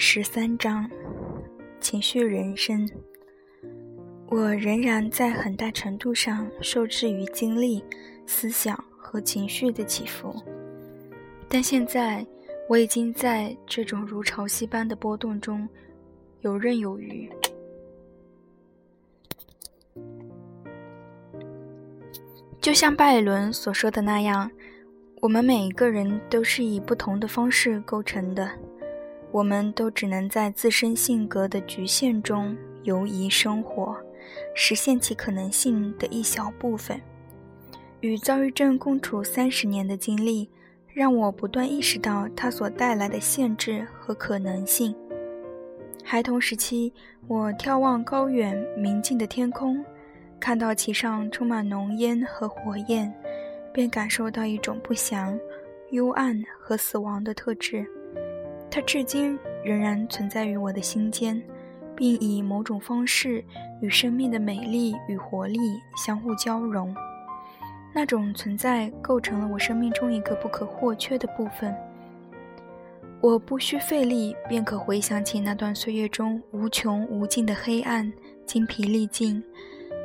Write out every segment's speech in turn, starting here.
十三章：情绪人生。我仍然在很大程度上受制于经历、思想和情绪的起伏，但现在我已经在这种如潮汐般的波动中游刃有余。就像拜伦所说的那样，我们每一个人都是以不同的方式构成的，我们都只能在自身性格的局限中游移生活。实现其可能性的一小部分。与躁郁症共处三十年的经历，让我不断意识到它所带来的限制和可能性。孩童时期，我眺望高远明净的天空，看到其上充满浓烟和火焰，便感受到一种不祥、幽暗和死亡的特质。它至今仍然存在于我的心间。并以某种方式与生命的美丽与活力相互交融，那种存在构成了我生命中一个不可或缺的部分。我不需费力便可回想起那段岁月中无穷无尽的黑暗、精疲力尽，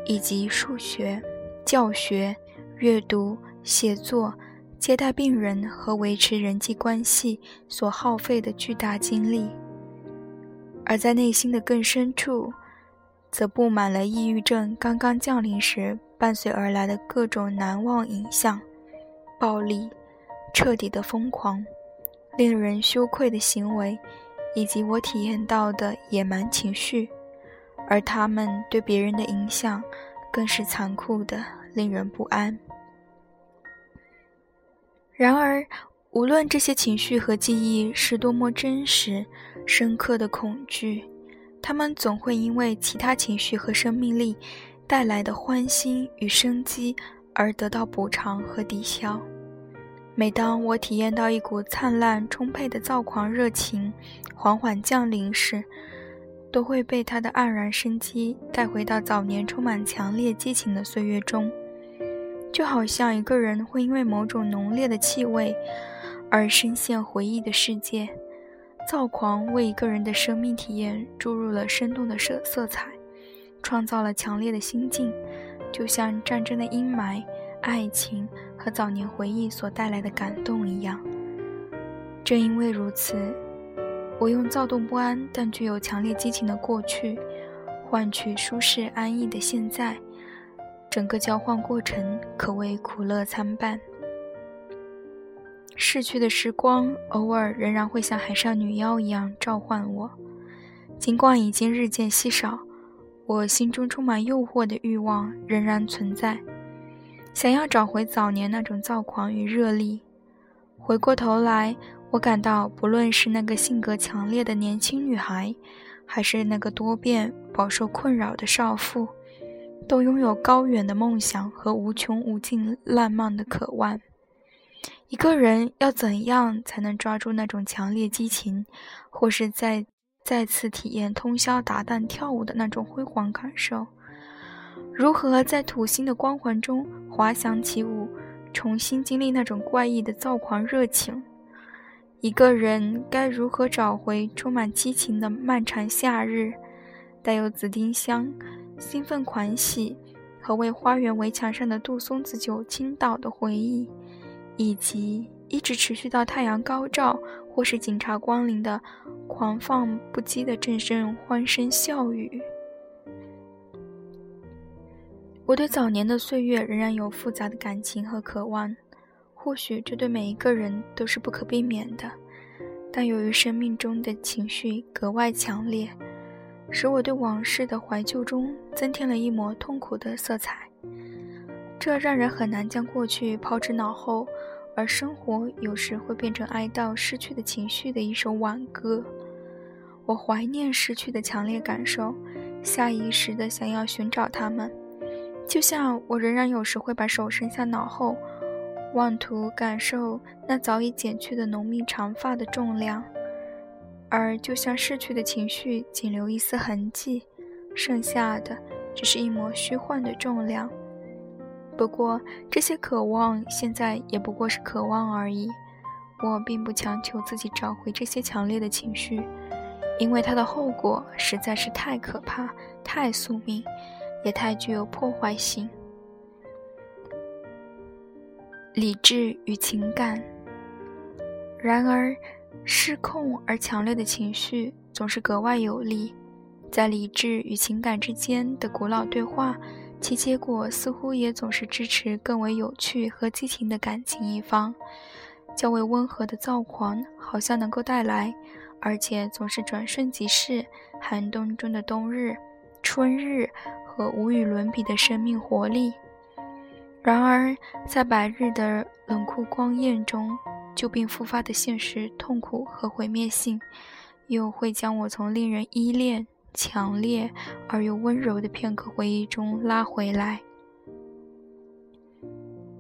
以及数学、教学、阅读、写作、接待病人和维持人际关系所耗费的巨大精力。而在内心的更深处，则布满了抑郁症刚刚降临时伴随而来的各种难忘影像：暴力、彻底的疯狂、令人羞愧的行为，以及我体验到的野蛮情绪。而他们对别人的影响，更是残酷的，令人不安。然而，无论这些情绪和记忆是多么真实。深刻的恐惧，他们总会因为其他情绪和生命力带来的欢欣与生机而得到补偿和抵消。每当我体验到一股灿烂充沛的躁狂热情缓缓降临时，都会被它的黯然生机带回到早年充满强烈激情的岁月中，就好像一个人会因为某种浓烈的气味而深陷回忆的世界。躁狂为一个人的生命体验注入了生动的色色彩，创造了强烈的心境，就像战争的阴霾、爱情和早年回忆所带来的感动一样。正因为如此，我用躁动不安但具有强烈激情的过去，换取舒适安逸的现在，整个交换过程可谓苦乐参半。逝去的时光偶尔仍然会像海上女妖一样召唤我，尽管已经日渐稀少，我心中充满诱惑的欲望仍然存在，想要找回早年那种躁狂与热力。回过头来，我感到，不论是那个性格强烈的年轻女孩，还是那个多变、饱受困扰的少妇，都拥有高远的梦想和无穷无尽烂漫的渴望。一个人要怎样才能抓住那种强烈激情，或是再再次体验通宵达旦跳舞的那种辉煌感受？如何在土星的光环中滑翔起舞，重新经历那种怪异的躁狂热情？一个人该如何找回充满激情的漫长夏日，带有紫丁香、兴奋狂喜和为花园围墙上的杜松子酒倾倒的回忆？以及一直持续到太阳高照或是警察光临的狂放不羁的阵阵欢声笑语。我对早年的岁月仍然有复杂的感情和渴望，或许这对每一个人都是不可避免的，但由于生命中的情绪格外强烈，使我对往事的怀旧中增添了一抹痛苦的色彩。这让人很难将过去抛之脑后，而生活有时会变成哀悼失去的情绪的一首挽歌。我怀念失去的强烈感受，下意识地想要寻找它们，就像我仍然有时会把手伸向脑后，妄图感受那早已减去的浓密长发的重量，而就像逝去的情绪仅留一丝痕迹，剩下的只是一抹虚幻的重量。不过，这些渴望现在也不过是渴望而已。我并不强求自己找回这些强烈的情绪，因为它的后果实在是太可怕、太宿命，也太具有破坏性。理智与情感。然而，失控而强烈的情绪总是格外有力。在理智与情感之间的古老对话，其结果似乎也总是支持更为有趣和激情的感情一方。较为温和的躁狂，好像能够带来，而且总是转瞬即逝，寒冬中的冬日、春日和无与伦比的生命活力。然而，在白日的冷酷光焰中，旧病复发的现实痛苦和毁灭性，又会将我从令人依恋。强烈而又温柔的片刻回忆中拉回来。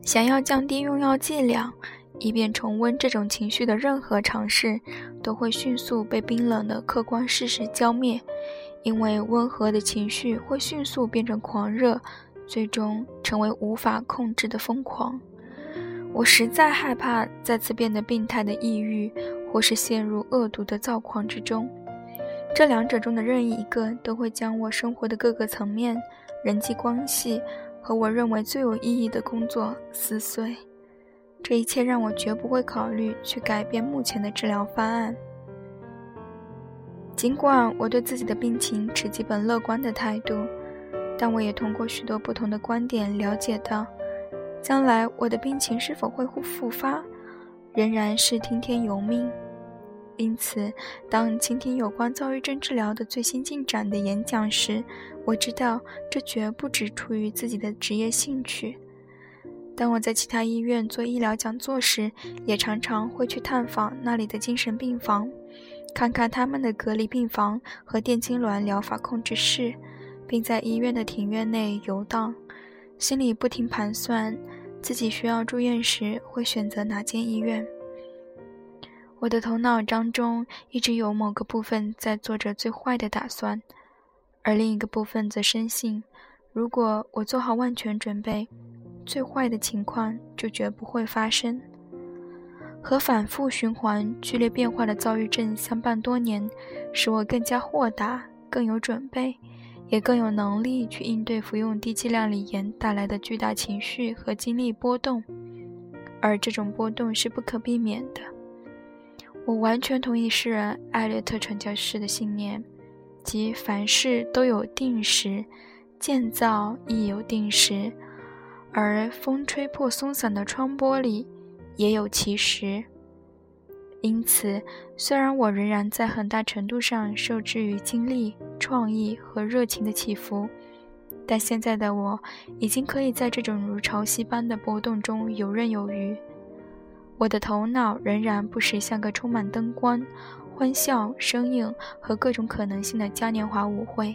想要降低用药剂量，以便重温这种情绪的任何尝试，都会迅速被冰冷的客观事实浇灭。因为温和的情绪会迅速变成狂热，最终成为无法控制的疯狂。我实在害怕再次变得病态的抑郁，或是陷入恶毒的躁狂之中。这两者中的任意一个，都会将我生活的各个层面、人际关系和我认为最有意义的工作撕碎。这一切让我绝不会考虑去改变目前的治疗方案。尽管我对自己的病情持基本乐观的态度，但我也通过许多不同的观点了解到，将来我的病情是否会复发，仍然是听天由命。因此，当倾听有关躁郁症治疗的最新进展的演讲时，我知道这绝不只出于自己的职业兴趣。当我在其他医院做医疗讲座时，也常常会去探访那里的精神病房，看看他们的隔离病房和电痉挛疗法控制室，并在医院的庭院内游荡，心里不停盘算自己需要住院时会选择哪间医院。我的头脑当中一直有某个部分在做着最坏的打算，而另一个部分则深信，如果我做好万全准备，最坏的情况就绝不会发生。和反复循环、剧烈变化的躁郁症相伴多年，使我更加豁达、更有准备，也更有能力去应对服用低剂量锂盐带来的巨大情绪和精力波动，而这种波动是不可避免的。我完全同意诗人艾略特传教士的信念，即凡事都有定时，建造亦有定时，而风吹破松散的窗玻璃也有其时。因此，虽然我仍然在很大程度上受制于精力、创意和热情的起伏，但现在的我已经可以在这种如潮汐般的波动中游刃有余。我的头脑仍然不时像个充满灯光、欢笑声音和各种可能性的嘉年华舞会。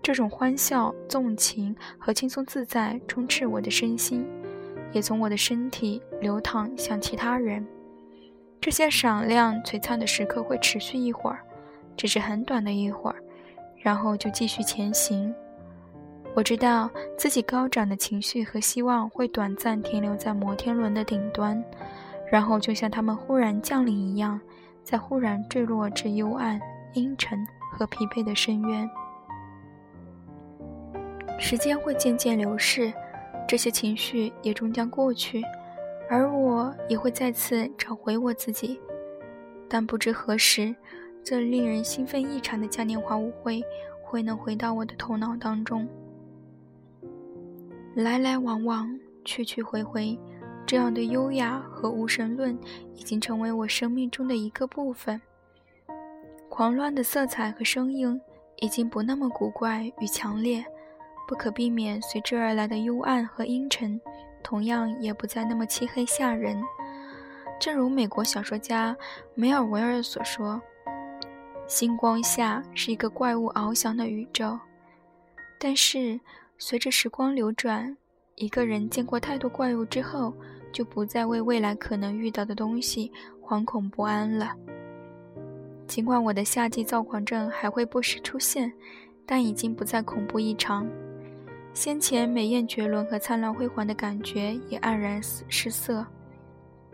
这种欢笑、纵情和轻松自在充斥我的身心，也从我的身体流淌向其他人。这些闪亮璀璨的时刻会持续一会儿，只是很短的一会儿，然后就继续前行。我知道自己高涨的情绪和希望会短暂停留在摩天轮的顶端，然后就像它们忽然降临一样，再忽然坠落至幽暗、阴沉和疲惫的深渊。时间会渐渐流逝，这些情绪也终将过去，而我也会再次找回我自己。但不知何时，这令人兴奋异常的嘉年华舞会会能回到我的头脑当中。来来往往，去去回回，这样的优雅和无神论已经成为我生命中的一个部分。狂乱的色彩和声音已经不那么古怪与强烈，不可避免随之而来的幽暗和阴沉，同样也不再那么漆黑吓人。正如美国小说家梅尔维尔所说：“星光下是一个怪物翱翔的宇宙。”但是。随着时光流转，一个人见过太多怪物之后，就不再为未来可能遇到的东西惶恐不安了。尽管我的夏季躁狂症还会不时出现，但已经不再恐怖异常。先前美艳绝伦和灿烂辉煌的感觉也黯然失色。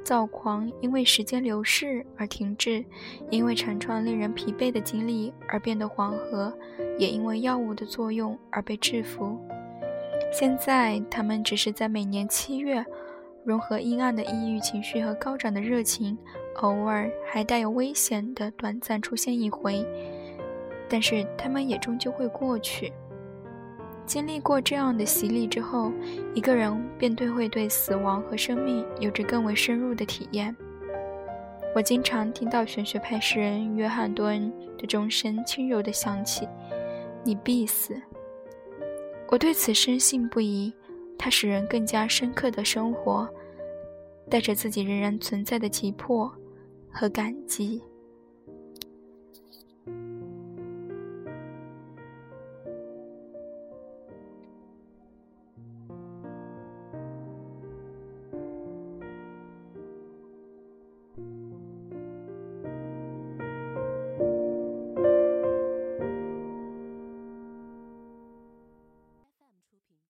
躁狂因为时间流逝而停滞，因为长串令人疲惫的经历而变得缓和，也因为药物的作用而被制服。现在，他们只是在每年七月，融合阴暗的抑郁情绪和高涨的热情，偶尔还带有危险的短暂出现一回，但是他们也终究会过去。经历过这样的洗礼之后，一个人便对会对死亡和生命有着更为深入的体验。我经常听到玄学派诗人约翰·多恩的钟声轻柔地响起：“你必死。”我对此深信不疑，它使人更加深刻的生活，带着自己仍然存在的急迫和感激。